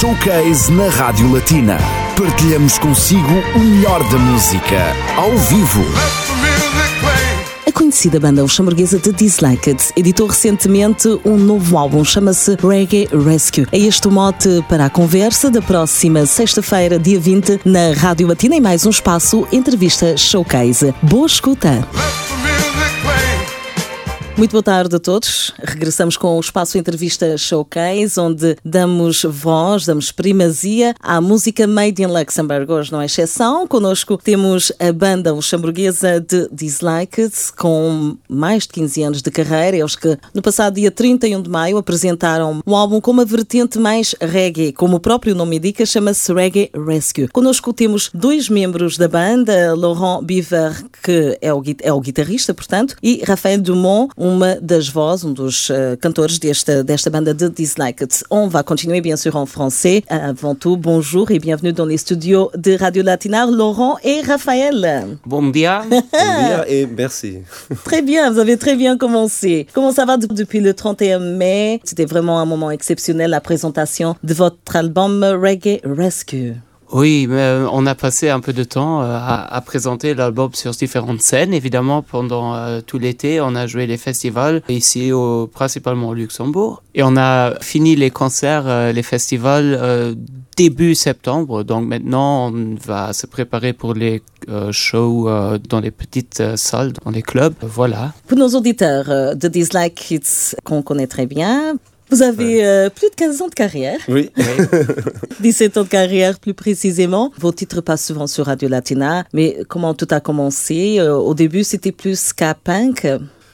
Showcase na Rádio Latina. Partilhamos consigo o melhor da música, ao vivo. A conhecida banda luxemburguesa The Disliked editou recentemente um novo álbum, chama-se Reggae Rescue. É este o mote para a conversa da próxima sexta-feira, dia 20, na Rádio Latina, em mais um espaço Entrevista Showcase. Boa escuta! Muito boa tarde a todos. Regressamos com o espaço Entrevista Showcase, onde damos voz, damos primazia à música Made in Luxembourg. Hoje não é exceção. Connosco temos a banda luxemburguesa de Disliked, com mais de 15 anos de carreira. Eles que no passado dia 31 de maio apresentaram um álbum com uma vertente mais reggae. Como o próprio nome indica, chama-se Reggae Rescue. Connosco temos dois membros da banda, Laurent Biver, que é o, é o guitarrista, portanto, e Rafael Dumont, uma das vozes, um dos uh, cantores desta, desta banda de Disliked. On va continuer bien sûr en français. Avant tout, bonjour et bienvenue dans les studios de Radio Latina, Laurent et Raphaël. Bon dia. bon dia et merci. Très bien, vous avez très bien commencé. Comment ça va depuis le 31 mai? C'était vraiment un moment exceptionnel, la présentation de votre album Reggae Rescue. Oui, mais euh, on a passé un peu de temps euh, à, présenter l'album sur différentes scènes. Évidemment, pendant euh, tout l'été, on a joué les festivals ici, au, principalement au Luxembourg. Et on a fini les concerts, les festivals début septembre. Donc maintenant, on va se préparer pour les shows dans les petites salles, dans les clubs. Voilà. Pour nos auditeurs de Dislike Kids qu'on connaît très bien, vous avez ouais. euh, plus de 15 ans de carrière. Oui. 17 ans de carrière plus précisément. Vos titres passent souvent sur Radio Latina, mais comment tout a commencé? Euh, Au début, c'était plus ska punk,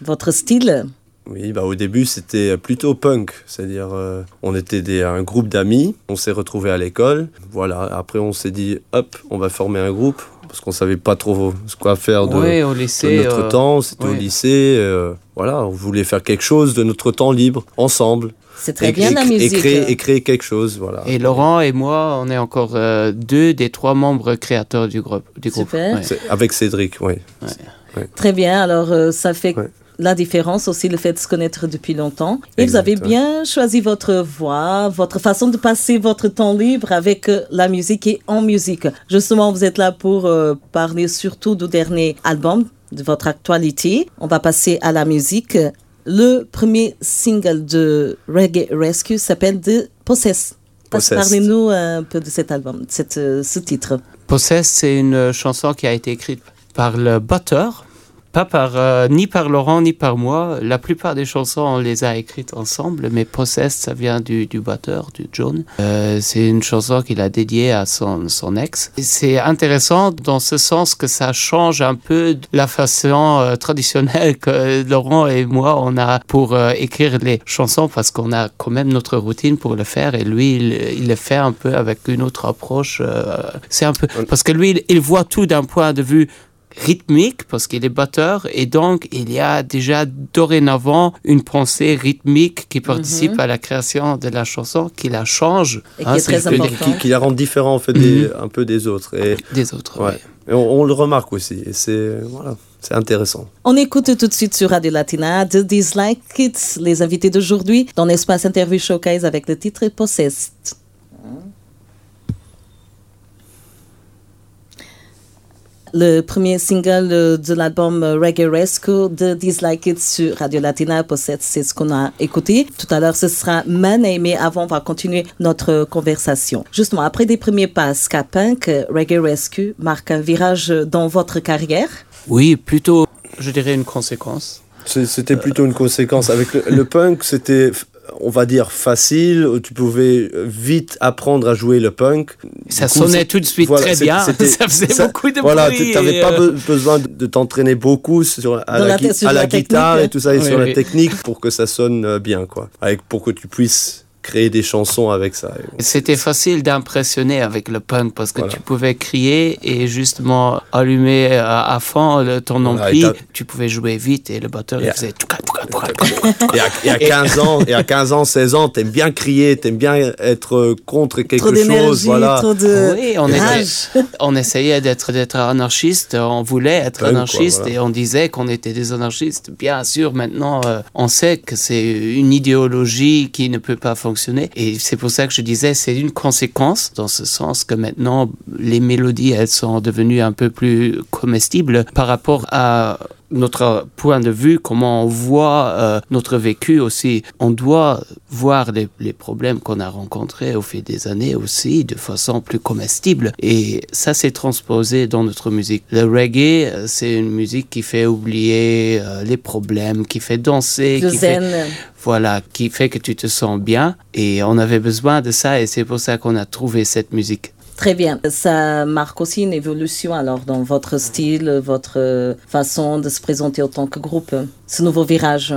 votre style? Oui, bah au début c'était plutôt punk, c'est-à-dire euh, on était des, un groupe d'amis, on s'est retrouvés à l'école, voilà. Après on s'est dit hop, on va former un groupe parce qu'on savait pas trop quoi faire de, oui, au lycée, de notre euh, temps. C'était au lycée, euh, voilà, on voulait faire quelque chose de notre temps libre ensemble. C'est très et, bien et, la musique. Et créer, et créer, quelque chose, voilà. Et Laurent et moi, on est encore euh, deux des trois membres créateurs du groupe. Du Super. groupe. Ouais. Avec Cédric, oui. Ouais. Très bien. Alors euh, ça fait la différence aussi, le fait de se connaître depuis longtemps. Et exact, vous avez bien choisi votre voix, votre façon de passer votre temps libre avec euh, la musique et en musique. Justement, vous êtes là pour euh, parler surtout du dernier album, de votre actualité. On va passer à la musique. Le premier single de Reggae Rescue s'appelle The Possess. Parlez-nous un peu de cet album, de cette, euh, ce titre. Possess, c'est une chanson qui a été écrite par le batteur pas par euh, ni par Laurent ni par moi. La plupart des chansons on les a écrites ensemble, mais Possessed ça vient du, du batteur, du John. Euh, c'est une chanson qu'il a dédiée à son, son ex. C'est intéressant dans ce sens que ça change un peu la façon euh, traditionnelle que Laurent et moi on a pour euh, écrire les chansons parce qu'on a quand même notre routine pour le faire et lui il, il le fait un peu avec une autre approche. euh, c'est un peu parce que lui il, il voit tout d'un point de vue rythmique parce qu'il est batteur et donc il y a déjà dorénavant une pensée rythmique qui participe mm -hmm. à la création de la chanson qui la change et qui hein, est très important qui, qui, la rend différent en fait des, mm -hmm. un peu des autres et des autres ouais. oui. et on, on, le remarque aussi et c'est voilà c'est intéressant. On écoute tout de suite sur Radio Latina de Dislike Kids, les invités d'aujourd'hui dans l'espace interview showcase avec le titre Possessed. Le premier single de l'album Reggae Rescue de Dislike It sur Radio Latina possède, c'est ce qu'on a écouté. Tout à l'heure, ce sera Money, mais avant, on va continuer notre conversation. Justement, après des premiers pas ska punk, Reggae Rescue marque un virage dans votre carrière Oui, plutôt, je dirais, une conséquence. C'était plutôt une conséquence. Avec le, le punk, c'était on va dire facile, où tu pouvais vite apprendre à jouer le punk. Ça coup, sonnait tout de suite voilà, très bien, ça faisait ça, beaucoup de voilà, bruit. Tu n'avais et... pas be besoin de t'entraîner beaucoup sur, à Dans la, la, sur à la, la guitare et tout ça, et Oui, sur oui. la technique pour que ça sonne bien, quoi. Avec, pour que tu puisses créer des chansons avec ça. C'était facile d'impressionner avec le punk parce que Voilà. tu pouvais crier et justement allumer à, à fond le, ton Voilà, ampli. tu pouvais jouer vite et le batteur il faisait. Et à, et à 15 ans, et à 15 ans, 16 ans, t'aimes bien crier, t'aimes bien être contre quelque Trop chose, voilà. trop de Oui, on était- rage. On essayait d'être d'être anarchiste, on voulait être Punk, quoi, anarchiste voilà. et on disait qu'on était des anarchistes. Bien sûr, maintenant, euh, on sait que c'est une idéologie qui ne peut pas fonctionner Et c'est pour ça que je disais, c'est une conséquence dans ce sens que maintenant les mélodies, elles sont devenues un peu plus comestibles par rapport à notre point de vue, comment on voit euh, notre vécu aussi. On doit voir les, les problèmes qu'on a rencontrés au fil des années aussi de façon plus comestible. Et ça, c'est transposé dans notre musique. Le reggae, euh, c'est une musique qui fait oublier euh, les problèmes, qui fait danser, qui zen. fait voilà, qui fait que tu te sens bien. Et on avait besoin de ça et c'est pour ça qu'on a trouvé cette musique. Très bien. Ça marque aussi une évolution alors dans votre style, votre euh, façon de se présenter en tant que groupe, ce nouveau virage.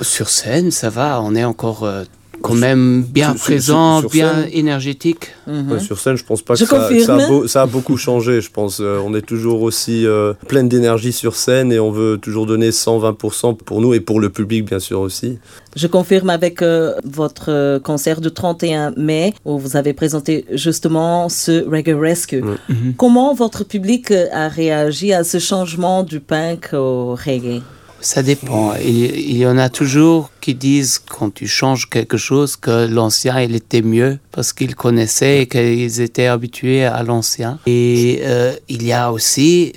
Sur scène, ça va, on est encore euh, quand même bien sur- sur- présent, sur bien scène. énergétique. Mhm. Ouais, sur scène, je pense pas Je que ça, a beau- ça a beaucoup changé. Je pense Euh, on est toujours aussi euh, plein d'énergie sur scène et on veut toujours donner 120% pour nous et pour le public, bien sûr aussi. Je confirme avec euh, votre euh, concert du 31 mai où vous avez présenté justement ce Reggae Rescue. Mhm. Comment votre public a réagi à ce changement du punk au reggae? Ça dépend. Il, il y en a toujours qui disent quand tu changes quelque chose que l'ancien il était mieux parce qu'ils connaissaient et qu'ils étaient habitués à l'ancien. Et euh, il y a aussi,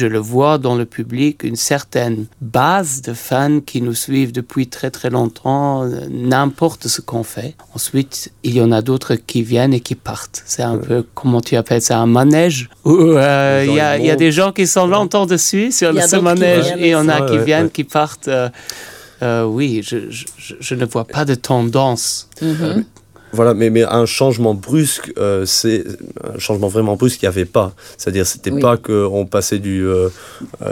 je le vois dans le public, une certaine base de fans qui nous suivent depuis très très longtemps, euh, n'importe ce qu'on fait. Ensuite, il y en a d'autres qui viennent et qui partent. C'est un peu, comment tu appelles ça, un manège? Où euh, il y, a, il y a des gens qui sont longtemps dessus sur Il y a ce qui manège et on a aussi. qui Ouais, viennent, ouais. qui partent. euh, euh, oui, je, je, je- ne vois pas de tendance. Mhm. Voilà, mais, mais un changement brusque, euh, c'est un changement vraiment brusque qu'il n'y avait pas. C'est-à-dire, c'était Oui. pas qu'on passait du, euh,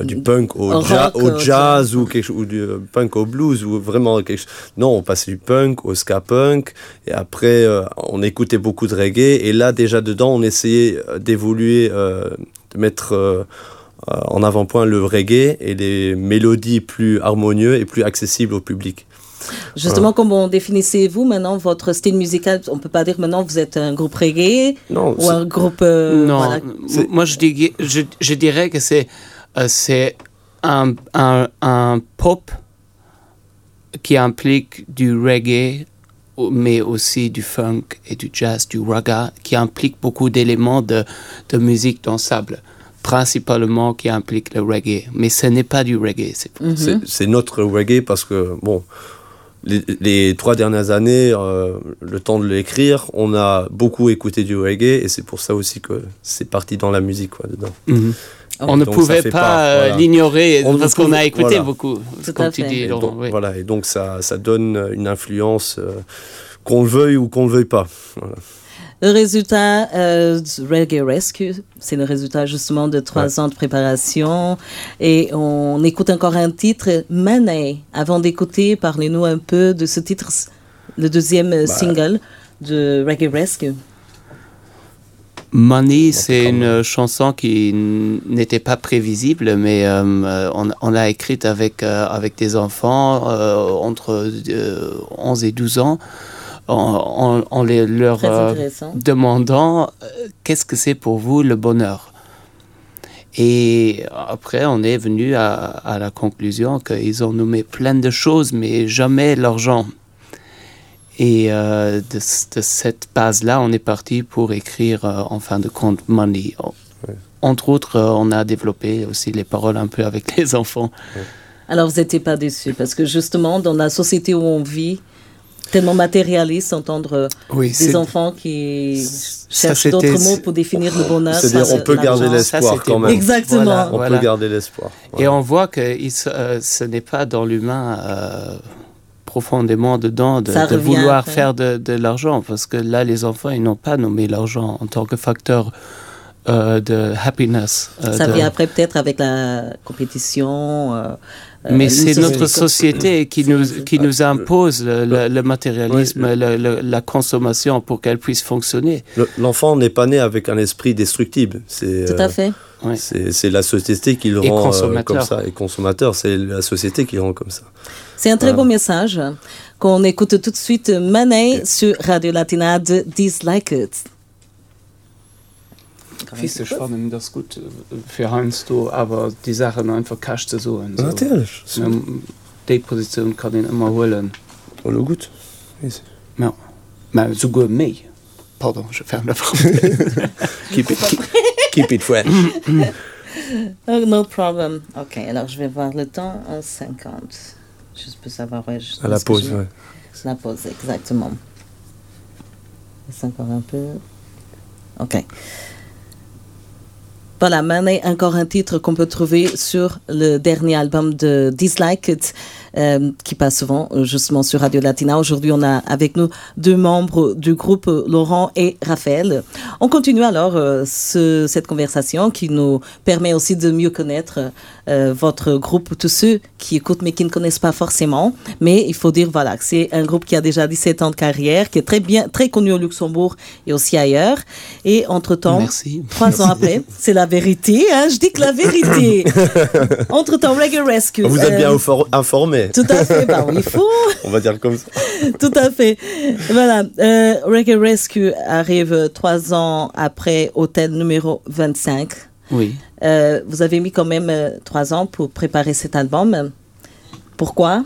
du punk au, Au ja- rock, au au jazz ou, quelque, chose- ou du punk au blues ou vraiment quelque chose. Non, on passait du punk au ska punk et après, euh, on écoutait beaucoup de reggae et là, déjà dedans, on essayait d'évoluer, euh, de mettre en avant-point le reggae et des mélodies plus harmonieux et plus accessibles au public. Justement, comment définissez-vous maintenant votre style musical? On peut pas dire maintenant vous êtes un groupe reggae Non, ou un groupe. euh, non, voilà. moi je, dis, je, je dirais que c'est euh, c'est un, un, un pop qui implique du reggae, mais aussi du funk et du jazz, du raga, qui implique beaucoup d'éléments de, de musique dansable, principalement qui implique le reggae. Mais ce n'est pas du reggae. c'est Mhm. C'est- C'est notre reggae parce que, bon, les, les trois dernières années, euh, le temps de l'écrire, on a beaucoup écouté du reggae et c'est pour ça aussi que c'est parti dans la musique, quoi, dedans. Mhm. On ne Donc, pouvait pas part, euh, voilà. l'ignorer On ne parce qu'on pouvait- a écouté voilà. beaucoup, Tout comme à tu fait. dis, Et Laurent. donc, oui. Voilà, et donc ça, ça donne une influence, euh, qu'on le veuille ou qu'on le veuille pas. Voilà. Le résultat euh, du Reggae Rescue, c'est le résultat justement de trois Ouais. ans de préparation. Et on écoute encore un titre, Money. Avant d'écouter, parlez-nous un peu de ce titre, le deuxième euh, Bah. single de Reggae Rescue. Money, c'est une même. chanson qui n'était pas prévisible, mais euh, euh, on, on l'a écrite avec, euh, avec des enfants euh, entre euh, 11 et 12 ans, en, en- en les, leur euh, demandant euh, qu'est-ce que c'est pour vous le bonheur? Et après, on est venu à, à la conclusion qu'ils ont nommé plein de choses, mais jamais l'argent. Et euh, de, cette base-là, on est parti pour écrire, euh, en fin de compte, Money. Entre autres, euh, on a développé aussi les paroles un peu avec les enfants. Alors, vous n'étiez pas déçus parce que justement, dans la société où on vit, tellement matérialiste, entendre Oui, des enfants qui cherchent d'autres mots pour définir le bonheur. C'est-à-dire, ça, on peut garder l'espoir quand même. Exactement. Voilà, On voilà. peut garder l'espoir. Et on voit que il euh, ce n'est pas dans l'humain euh, profondément dedans de, vouloir après. faire de, de l'argent, parce que là, les enfants, ils n'ont pas nommé l'argent en tant que facteur euh, de happiness. euh, Ça de- vient après peut-être avec la compétition. Euh, euh, Mais c'est notre société qui nous, qui nous impose le, le- le matérialisme, Ouais. le- le- la consommation pour qu'elle puisse fonctionner. Le- L'enfant n'est pas né avec un esprit destructible. C'est Tout euh, à fait. Ouais. C'est c'est la société qui le Et rend euh, comme ça. Et consommateur, c'est la société qui le rend comme ça. C'est un très Voilà. beau message qu'on écoute tout de suite Manet sur Radio Latina de Dislike It. Fiese spannend das gut äh, für Heinz du aber die Sachen einfach cash zu suchen so. Natürlich. Ähm, die Position kann ihn immer holen le goûte. Ja. Mais me. Pardon, je ferme la porte. keep, it, keep, keep it fresh. Oh, no problem. Ok, alors je vais voir le temps en 50. Juste pour savoir. Ouais, à la pause, ouais. La pause, exactement. C'est encore un peu. Ok. Voilà, maintenant encore un titre qu'on peut trouver sur le dernier album de Dislike It. Euh, qui passe souvent euh, justement sur Radio Latina. Aujourd'hui, on a avec nous deux membres du groupe, Laurent et Raphaël. On continue alors euh, ce, cette conversation qui nous permet aussi de mieux connaître votre groupe, tous ceux qui écoutent mais qui ne connaissent pas forcément. Mais il faut dire voilà que c'est un groupe qui a déjà 17 ans de carrière, qui est très bien, très connu au Luxembourg et aussi ailleurs. Et entre-temps, trois ans après, c'est la vérité. Hein, je dis que la vérité. entre-temps, Reggae Rescue. Vous êtes bien informé. Tout à fait, bah il faut. On va dire comme ça. Tout à fait. Voilà, euh, Reggae Rescue arrive trois ans après Hôtel numéro 25. Oui. Euh, vous avez mis quand même euh, trois ans pour préparer cet album. Pourquoi?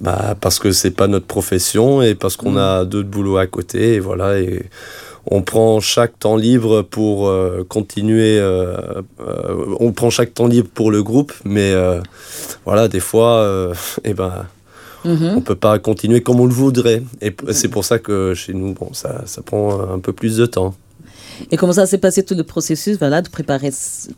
Bah, Parce que c'est pas notre profession et parce qu'on mm. a d'autres boulots à côté. Et voilà. Et on prend chaque temps libre pour euh, continuer. Euh, euh, on prend chaque temps libre pour le groupe, mais voilà, des fois, et eh ben, mhm. on peut pas continuer comme on le voudrait. Et c'est pour ça que chez nous, bon, ça, ça prend un peu plus de temps. Et comment ça s'est passé tout le processus voilà, de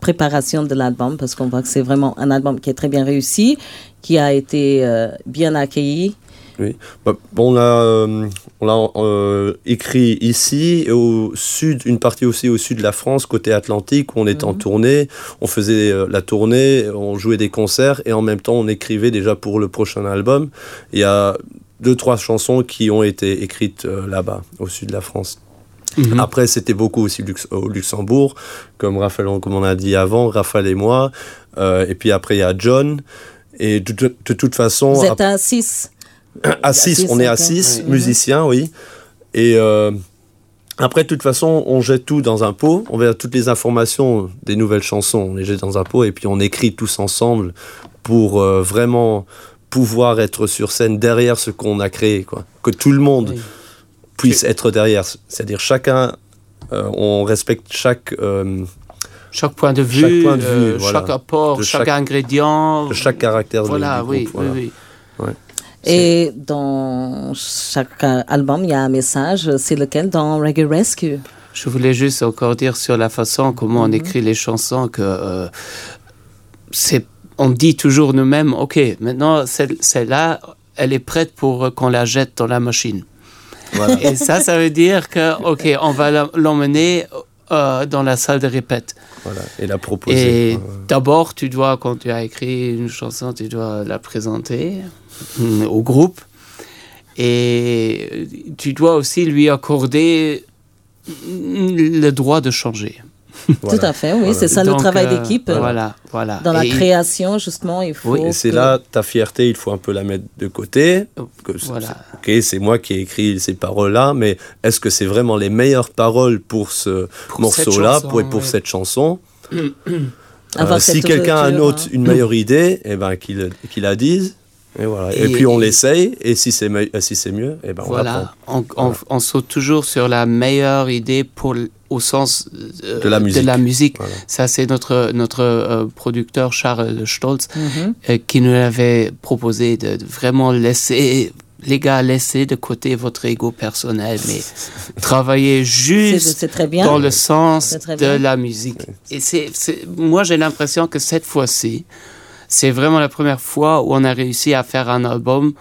préparation de l'album? Parce qu'on voit que c'est vraiment un album qui est très bien réussi, qui a été bien accueilli. Oui. Bah, on l'a, euh, on l'a euh, écrit ici et au sud, une partie aussi au sud de la France, côté Atlantique, où on était en mhm. tournée. On faisait euh, la tournée, on jouait des concerts et en même temps on écrivait déjà pour le prochain album. Il y a deux, trois chansons qui ont été écrites là-bas, au sud de la France. Mhm. Après, c'était beaucoup aussi au Luxembourg, comme Raphaël, comme on a dit avant, Raphaël et moi. et puis après, il y a John. Et de, de toute façon. Vous êtes à 6 à 6, on est à 6 musiciens, oui. Et euh, après, de toute façon, on jette tout dans un pot. On verra toutes les informations des nouvelles chansons, on les jette dans un pot et puis on écrit tous ensemble pour euh, vraiment pouvoir être sur scène derrière ce qu'on a créé. Quoi. Que tout le monde puisse être derrière. C'est-à-dire chacun, euh, on respecte chaque... chaque point de vue, chaque, point de vue, chaque apport, chaque, ingrédient. De chaque caractère voilà, du, oui, groupe, voilà. oui, oui. Et dans chaque album, il y a un message. C'est lequel dans Reggae Rescue? Je voulais juste encore dire sur la façon comment on mhm. écrit les chansons que euh, c'est. On dit toujours nous-mêmes, ok, maintenant celle-là, elle est prête pour qu'on la jette dans la machine. Et ça, ça veut dire que, ok, on va l'emmener euh, dans la salle de répète. Voilà, et la proposer. Et d'abord, tu dois, quand tu as écrit une chanson, tu dois la présenter. Mm, au groupe. Et tu dois aussi lui accorder le droit de changer. Tout à fait, oui, c'est ça le travail euh, d'équipe. Voilà, voilà. Dans la création, justement, il faut. Oui, et c'est là ta fierté, il faut un peu la mettre de côté. voilà. Ok, c'est moi qui ai écrit ces paroles-là, mais est-ce que c'est vraiment les meilleures paroles pour ce morceau-là, pour, pour cette chanson euh, Si quelqu'un a une, autre, hein. une meilleure idée, eh ben, qu'il la dise. Et, voilà. et, puis on l'essaye, et si c'est si c'est mieux, et eh ben on voilà. On, on, saute toujours sur la meilleure idée pour, au sens euh, de la musique. De la musique. Ça, c'est notre, notre euh, producteur Charles Stolz mhm. euh, qui nous avait proposé de, vraiment laisser les gars, laissez de côté votre ego personnel, mais travaillez juste très bien. dans le sens de la musique. Et c'est, moi, j'ai l'impression que cette fois-ci, c'est vraiment la première fois où on a réussi à faire un album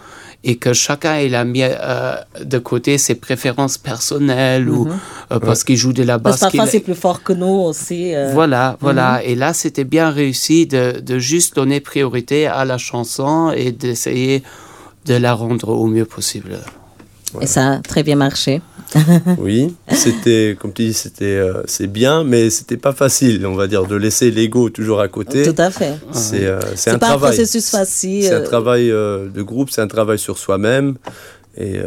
et que chacun il a mis euh, de côté ses préférences personnelles ou mhm. euh, parce qu'il joue de la basse. Parce que parfois c'est plus fort que nous aussi. Euh. Voilà, voilà. Mhm. Et là c'était bien réussi de, de, juste donner priorité à la chanson et d'essayer de la rendre au mieux possible. Et ça a très bien marché. oui, c'était, comme tu dis, c'était, euh, c'est bien, mais c'était pas facile, on va dire, de laisser l'ego toujours à côté. Tout à fait. C'est, euh, c'est un pas travail. un processus facile. C'est un travail euh, de groupe, c'est un travail sur soi-même. Et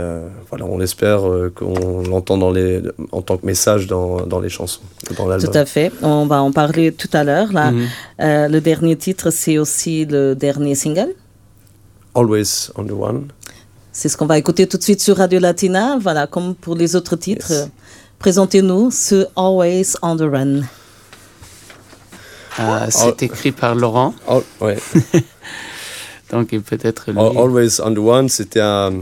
voilà, on espère qu'on l'entend dans les, en tant que message dans, dans les chansons, dans l'album. Tout à fait. On va en parler tout à l'heure. Là, mhm. le dernier titre, c'est aussi le dernier single. Always on the One. C'est ce qu'on va écouter tout de suite sur Radio Latina. Voilà, comme pour les autres titres. Yes. Présentez-nous ce Always on the Run. Euh, c'est écrit par Laurent, Al- ouais. donc il peut être lui. Al- Always on the One, c'était un.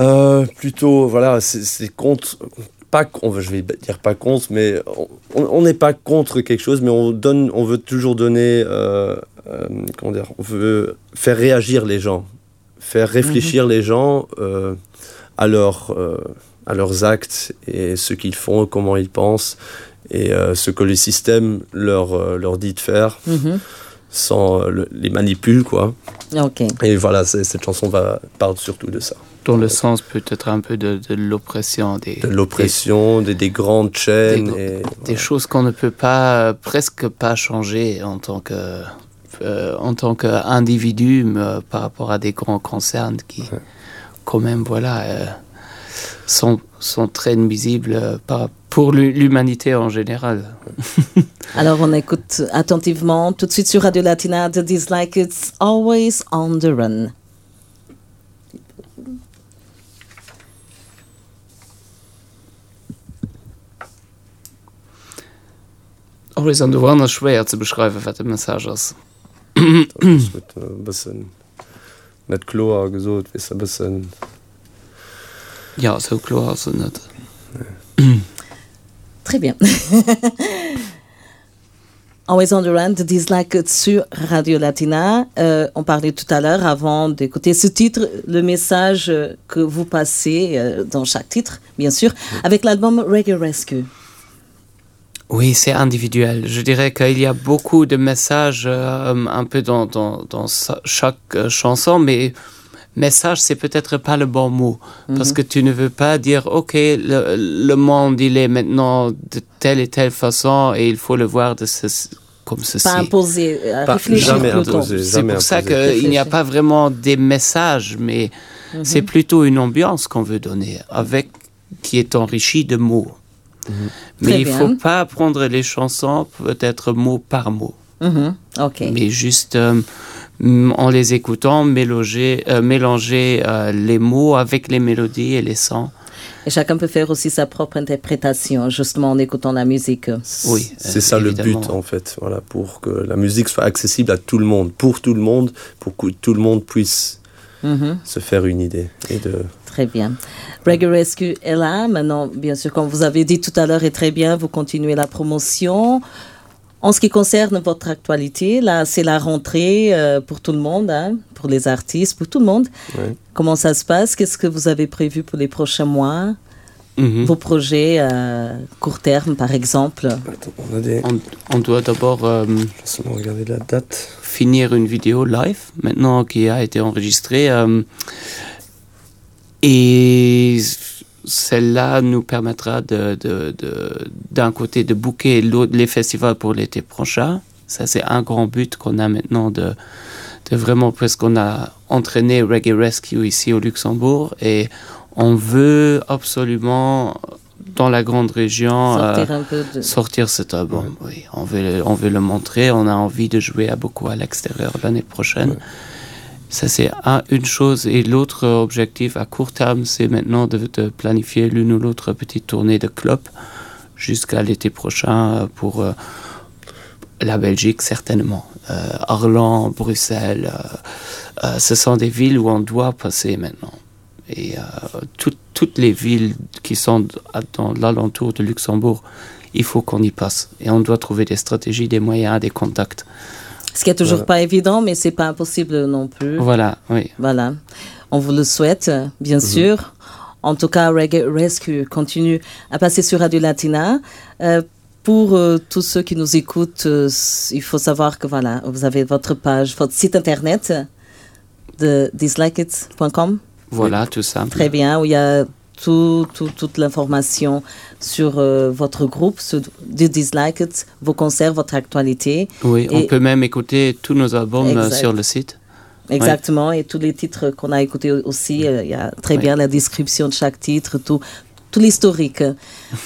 euh, plutôt, voilà, c'est contre. Pas, on veut, je vais dire pas contre, mais on on n'est pas contre quelque chose, mais on donne, on veut toujours donner, euh, euh, comment dire, on veut faire réagir les gens, faire réfléchir les gens euh, à leurs, euh, à leurs actes et ce qu'ils font, comment ils pensent et euh, ce que le système leur, euh, leur dit de faire, Mhm. sans le- les manipule quoi. Et voilà, cette chanson va, parle surtout de ça. Dans le sens peut-être un peu de, de l'oppression des, De l'oppression, des, des grandes chaînes. Des- et, des choses qu'on ne peut pas, presque pas changer en tant que euh, en tant qu'individu euh, par rapport à des grands concerns qui, quand même, voilà, euh, sont, sont très nuisibles euh, par- pour l'hu- l'humanité en général. Alors on écoute attentivement tout de suite sur Radio Latina The Dislike It's Always on the Run. Always on the One ist schwer zu beschreiben, was der Message ist. Das wird äh, ein bisschen nicht klar gesagt, ist ein bisschen. Ja, so nicht. Très bien. Always on the Run, Dislike sur Radio Latina. Euh, on parlait tout à l'heure, avant d'écouter ce titre, le message que vous passez euh, dans chaque titre, bien sûr, avec l'album Reggae Rescue. Oui, c'est individuel. Je dirais qu'il y a beaucoup de messages euh, un peu dans, dans, dans sa- chaque euh, chanson, mais message, c'est peut-être pas le bon mot. Parce que tu ne veux pas dire, OK, le, le monde, il est maintenant de telle et telle façon et il faut le voir de ce, comme ceci. Pas imposé, euh, Pas- réfléchir jamais imposé. C'est pour ça qu'il n'y a pas vraiment des messages, mais c'est plutôt une ambiance qu'on veut donner, avec qui est enrichie de mots. Mais Très il bien. faut pas prendre les chansons peut-être mot par mot, Mhm, Ok. mais juste euh, en les écoutant mélanger, euh, mélanger euh, les mots avec les mélodies et les sons. Et chacun peut faire aussi sa propre interprétation, justement en écoutant la musique. Oui, C'est ça évidemment. le but en fait, voilà, pour que la musique soit accessible à tout le monde, pour tout le monde, pour que tout le monde puisse Mhm. se faire une idée. Et de... Très bien. Reggae Rescue est là. Maintenant, bien sûr, comme vous avez dit tout à l'heure, est très bien, vous continuez la promotion. En ce qui concerne votre actualité, là, c'est la rentrée euh, pour tout le monde, hein, pour les artistes, pour tout le monde. Ouais. Comment ça se passe? Qu'est-ce que vous avez prévu pour les prochains mois? Mhm. Vos projets à court terme, par exemple? Attends, on a des... On, on doit d'abord euh, Laisse-moi regarder la date. finir une vidéo live maintenant qui a été enregistrée euh, et celle-là nous permettra de, de- de- d'un côté de booker les festivals pour l'été prochain ça c'est un grand but qu'on a maintenant de, de vraiment parce qu'on a entraîné Reggae Rescue ici au Luxembourg et on veut absolument dans la grande région euh, Sortir un peu de... sortir cet album. Oui, on veut, le- on veut le montrer. On a envie de jouer à beaucoup à l'extérieur l'année prochaine. Ça, c'est un- une chose. Et l'autre objectif à court terme, c'est maintenant de, planifier l'une ou l'autre petite tournée de club jusqu'à l'été prochain pour euh, la Belgique, certainement. Euh, Bruxelles, euh, euh, ce sont des villes où on doit passer maintenant. Et tout- toutes les villes qui sont dans l'alentour de Luxembourg, il faut qu'on y passe. Et on doit trouver des stratégies, des moyens, des contacts. Ce qui est toujours pas évident, mais c'est pas impossible non plus. Voilà, oui. Voilà. On vous le souhaite, bien sûr. En tout cas, Reggae Rescue continue à passer sur Radio Latina. Euh, pour euh, tous ceux qui nous écoutent, euh, il faut savoir que voilà, vous avez votre page, votre site internet de dislikeit.com. Voilà, tout simple. Très bien, où il y a tout, tout- toute l'information sur euh, votre groupe, sur de Dislike It, vos concerts, votre actualité. Oui, on peut même écouter tous nos albums euh, Exact. sur le site. Exactement, et tous les titres qu'on a écoutés aussi, euh, il y a très bien la description de chaque titre, tout, tout l'historique.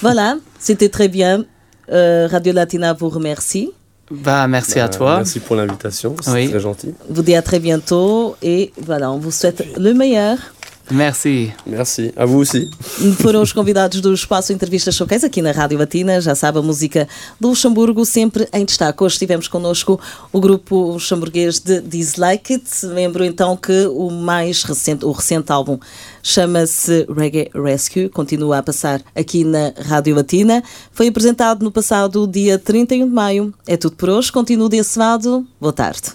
voilà, c'était très bien. Euh, Radio Latina vous remercie Bah, merci Bah, à toi. Merci pour l'invitation, c'est Oui. très gentil. Vous dit à très bientôt et voilà, on vous souhaite le meilleur. Merci. Merci, à vous aussi. Foram os convidados do Espaço Entrevista Showcase aqui na Rádio Latina. Já sabe, a música do Luxemburgo sempre em destaque. Hoje tivemos connosco o grupo luxemburguês de Dislike It. Lembro então que o mais recente, o recente álbum chama-se Reggae Rescue. Continua a passar aqui na Rádio Latina. Foi apresentado no passado dia 31 de maio. É tudo por hoje. Continuo desse lado. Boa tarde.